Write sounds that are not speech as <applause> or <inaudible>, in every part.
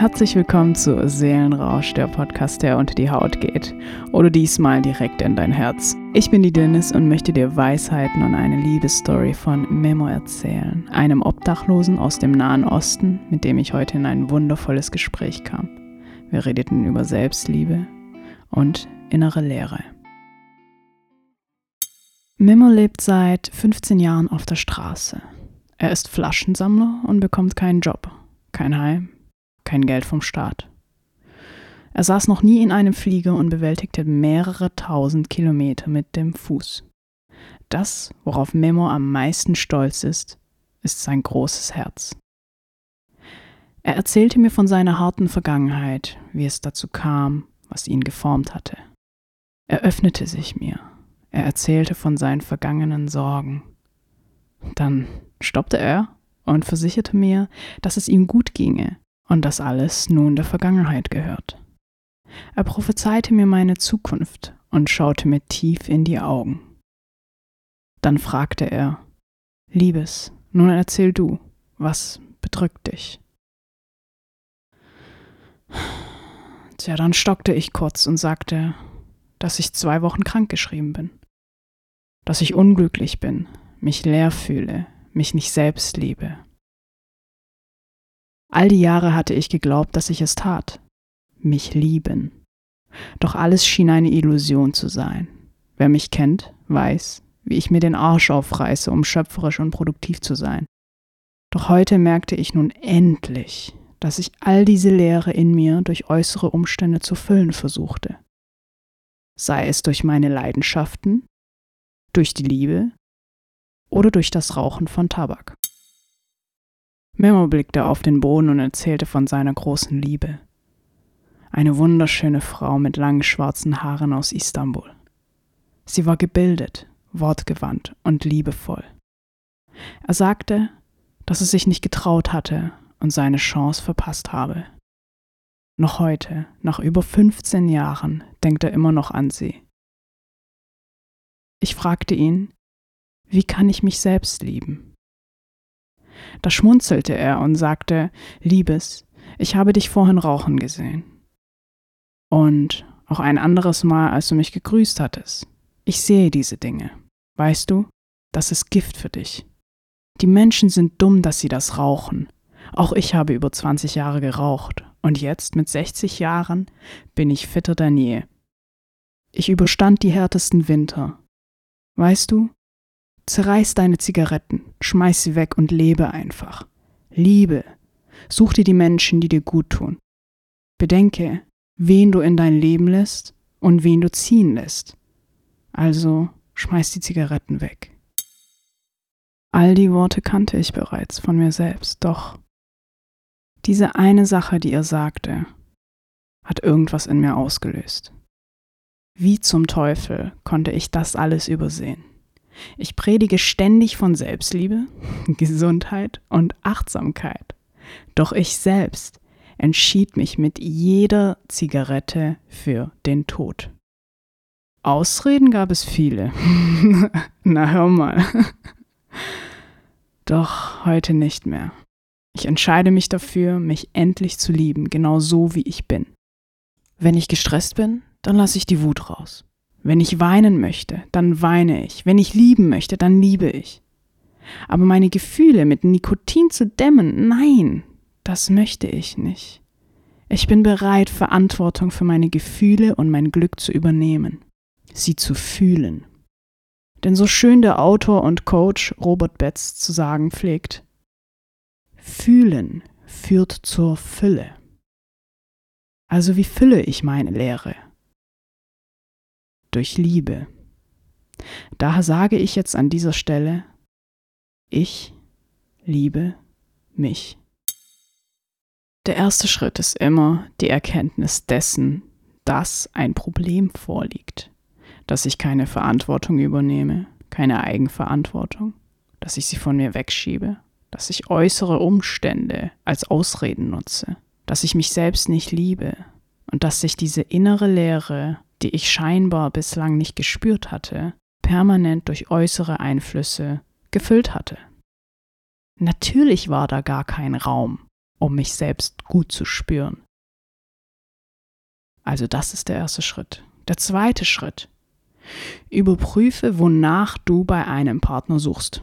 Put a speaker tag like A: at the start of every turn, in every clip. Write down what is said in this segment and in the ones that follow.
A: Herzlich willkommen zu Seelenrausch, der Podcast, der unter die Haut geht. Oder diesmal direkt in dein Herz. Ich bin die Dennis und möchte dir Weisheiten und eine Liebesstory von Memo erzählen, einem Obdachlosen aus dem Nahen Osten, mit dem ich heute in ein wundervolles Gespräch kam. Wir redeten über Selbstliebe und innere Leere. Memo lebt seit 15 Jahren auf der Straße. Er ist Flaschensammler und bekommt keinen Job, kein Heim, kein Geld vom Staat. Er saß noch nie in einem Flieger und bewältigte mehrere tausend Kilometer mit dem Fuß. Das, worauf Memo am meisten stolz ist, ist sein großes Herz. Er erzählte mir von seiner harten Vergangenheit, wie es dazu kam, was ihn geformt hatte. Er öffnete sich mir. Er erzählte von seinen vergangenen Sorgen. Dann stoppte er und versicherte mir, dass es ihm gut ginge und dass alles nun der Vergangenheit gehört. Er prophezeite mir meine Zukunft und schaute mir tief in die Augen. Dann fragte er, Liebes, nun erzähl du, was bedrückt dich? Tja, dann stockte ich kurz und sagte, dass ich zwei Wochen krankgeschrieben bin, dass ich unglücklich bin, mich leer fühle, mich nicht selbst liebe, All die Jahre hatte ich geglaubt, dass ich es tat. Mich lieben. Doch alles schien eine Illusion zu sein. Wer mich kennt, weiß, wie ich mir den Arsch aufreiße, um schöpferisch und produktiv zu sein. Doch heute merkte ich nun endlich, dass ich all diese Leere in mir durch äußere Umstände zu füllen versuchte. Sei es durch meine Leidenschaften, durch die Liebe oder durch das Rauchen von Tabak. Memo blickte auf den Boden und erzählte von seiner großen Liebe. Eine wunderschöne Frau mit langen schwarzen Haaren aus Istanbul. Sie war gebildet, wortgewandt und liebevoll. Er sagte, dass er sich nicht getraut hatte und seine Chance verpasst habe. Noch heute, nach über 15 Jahren, denkt er immer noch an sie. Ich fragte ihn, wie kann ich mich selbst lieben? Da schmunzelte er und sagte, Liebes, ich habe dich vorhin rauchen gesehen. Und auch ein anderes Mal, als du mich gegrüßt hattest. Ich sehe diese Dinge. Weißt du, das ist Gift für dich. Die Menschen sind dumm, dass sie das rauchen. Auch ich habe über 20 Jahre geraucht und jetzt mit 60 Jahren bin ich fitter denn je. Ich überstand die härtesten Winter. Weißt du, Zerreiß deine Zigaretten, schmeiß sie weg und lebe einfach. Liebe. Such dir die Menschen, die dir gut tun. Bedenke, wen du in dein Leben lässt und wen du ziehen lässt. Also schmeiß die Zigaretten weg. All die Worte kannte ich bereits von mir selbst, doch diese eine Sache, die er sagte, hat irgendwas in mir ausgelöst. Wie zum Teufel konnte ich das alles übersehen? Ich predige ständig von Selbstliebe, <laughs> Gesundheit und Achtsamkeit. Doch ich selbst entschied mich mit jeder Zigarette für den Tod. Ausreden gab es viele. <laughs> Na hör mal. <laughs> Doch heute nicht mehr. Ich entscheide mich dafür, mich endlich zu lieben, genau so wie ich bin. Wenn ich gestresst bin, dann lasse ich die Wut raus. Wenn ich weinen möchte, dann weine ich. Wenn ich lieben möchte, dann liebe ich. Aber meine Gefühle mit Nikotin zu dämmen, nein, das möchte ich nicht. Ich bin bereit, Verantwortung für meine Gefühle und mein Glück zu übernehmen, sie zu fühlen. Denn so schön der Autor und Coach Robert Betz zu sagen pflegt, Fühlen führt zur Fülle. Also wie fülle ich meine Lehre? Durch Liebe. Daher sage ich jetzt an dieser Stelle, ich liebe mich. Der erste Schritt ist immer die Erkenntnis dessen, dass ein Problem vorliegt, dass ich keine Verantwortung übernehme, keine Eigenverantwortung, dass ich sie von mir wegschiebe, dass ich äußere Umstände als Ausreden nutze, dass ich mich selbst nicht liebe und dass sich diese innere Leere die ich scheinbar bislang nicht gespürt hatte, permanent durch äußere Einflüsse gefüllt hatte. Natürlich war da gar kein Raum, um mich selbst gut zu spüren. Also das ist der erste Schritt. Der zweite Schritt. Überprüfe, wonach du bei einem Partner suchst.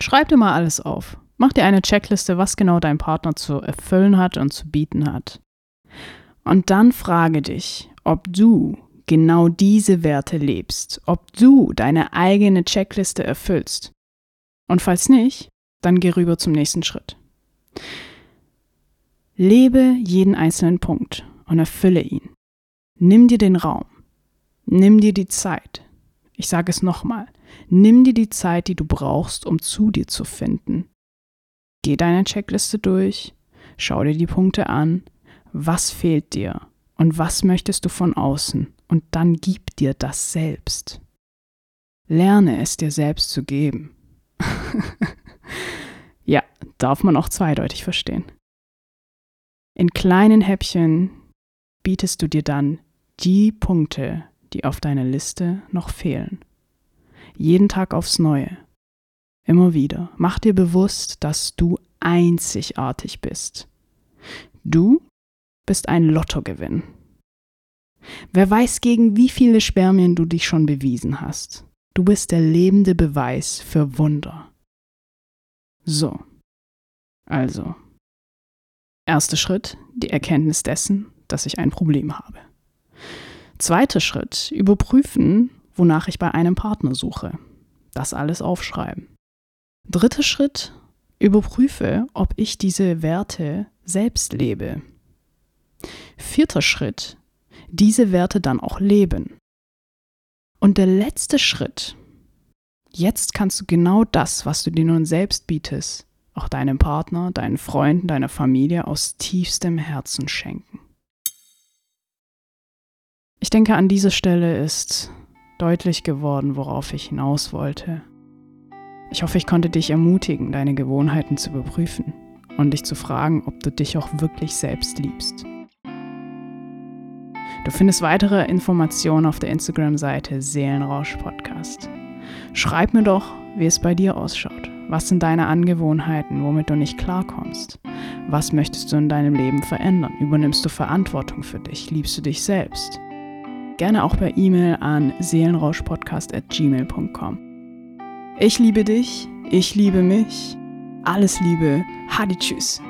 A: Schreib dir mal alles auf. Mach dir eine Checkliste, was genau dein Partner zu erfüllen hat und zu bieten hat. Und dann frage dich, ob du genau diese Werte lebst, ob du deine eigene Checkliste erfüllst. Und falls nicht, dann geh rüber zum nächsten Schritt. Lebe jeden einzelnen Punkt und erfülle ihn. Nimm dir den Raum. Nimm dir die Zeit. Ich sage es nochmal. Nimm dir die Zeit, die du brauchst, um zu dir zu finden. Geh deine Checkliste durch, schau dir die Punkte an, was fehlt dir und was möchtest du von außen und dann gib dir das selbst. Lerne es dir selbst zu geben. <laughs> ja, darf man auch zweideutig verstehen. In kleinen Häppchen bietest du dir dann die Punkte, die auf deiner Liste noch fehlen. Jeden Tag aufs Neue. Immer wieder. Mach dir bewusst, dass du einzigartig bist. Du bist ein Lottogewinn. Wer weiß, gegen wie viele Spermien du dich schon bewiesen hast. Du bist der lebende Beweis für Wunder. So. Also. Erster Schritt, die Erkenntnis dessen, dass ich ein Problem habe. Zweiter Schritt, überprüfen, wonach ich bei einem Partner suche. Das alles aufschreiben. Dritter Schritt, überprüfe, ob ich diese Werte selbst lebe. Vierter Schritt, diese Werte dann auch leben. Und der letzte Schritt, jetzt kannst du genau das, was du dir nun selbst bietest, auch deinem Partner, deinen Freunden, deiner Familie aus tiefstem Herzen schenken. Ich denke, an dieser Stelle ist deutlich geworden, worauf ich hinaus wollte. Ich hoffe, ich konnte dich ermutigen, deine Gewohnheiten zu überprüfen und dich zu fragen, ob du dich auch wirklich selbst liebst. Du findest weitere Informationen auf der Instagram-Seite Seelenrausch Podcast. Schreib mir doch, wie es bei dir ausschaut. Was sind deine Angewohnheiten, womit du nicht klarkommst? Was möchtest du in deinem Leben verändern? Übernimmst du Verantwortung für dich? Liebst du dich selbst? Gerne auch per E-Mail an seelenrauschpodcast.gmail.com. Ich liebe dich, ich liebe mich. Alles Liebe, Hadi Tschüss.